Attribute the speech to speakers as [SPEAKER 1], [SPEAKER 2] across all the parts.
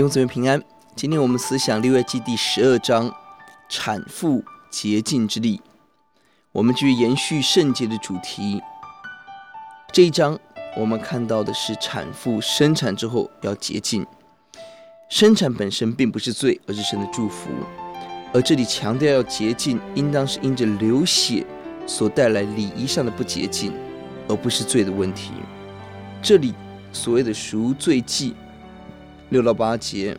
[SPEAKER 1] 弟兄姊妹平安。今天我们思想利未记第十二章产妇洁净之力。我们继续延续圣洁的主题。这一章我们看到的是产妇生产之后要洁净。生产本身并不是罪，而是神的祝福。而这里强调要洁净，应当是因着流血所带来礼仪上的不洁净，而不是罪的问题。这里所谓的赎罪祭。六到八节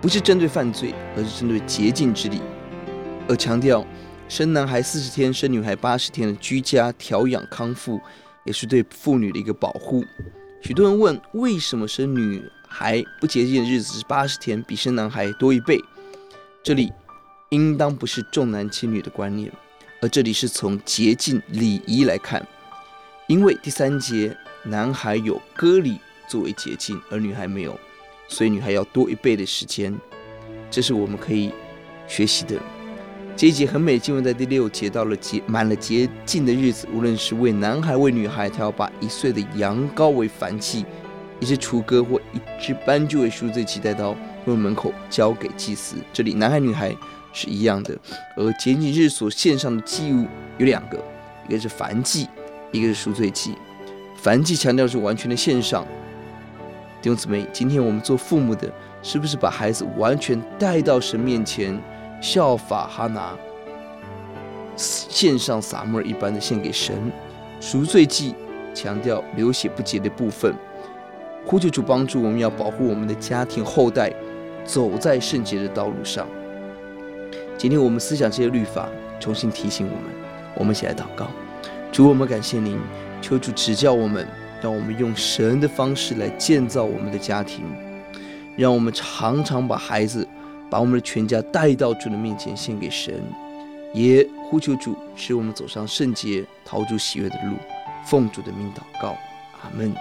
[SPEAKER 1] 不是针对犯罪，而是针对洁净之礼，而强调生男孩四十天，生女孩八十天的居家调养康复，也是对妇女的一个保护。许多人问，为什么生女孩不洁净的日子是八十天，比生男孩多一倍？这里应当不是重男轻女的观念，而这里是从洁净礼仪来看，因为第三节男孩有割礼。作为捷径，而女孩没有，所以女孩要多一倍的时间，这是我们可以学习的。这一节很美，经文在第六节，到了洁满了捷径的日子，无论是为男孩为女孩，他要把一岁的羊羔为燔祭，一只雏鸽或一只斑鸠为赎罪祭，带到会门口交给祭司。这里男孩女孩是一样的，而洁净日所献上的祭物有两个，一个是燔祭，一个是赎罪祭。燔祭强调是完全的献上。弟兄姊妹，今天我们做父母的，是不是把孩子完全带到神面前，效法哈拿，献上撒母耳一般的献给神？赎罪祭强调流血不洁的部分，呼求主帮助我们，要保护我们的家庭后代，走在圣洁的道路上。今天我们思想这些律法，重新提醒我们，我们一起来祷告。主，我们感谢您，求主指教我们。让我们用神的方式来建造我们的家庭，让我们常常把孩子、把我们的全家带到主的面前献给神，也呼求主使我们走上圣洁、逃出喜悦的路。奉主的命祷告，阿门。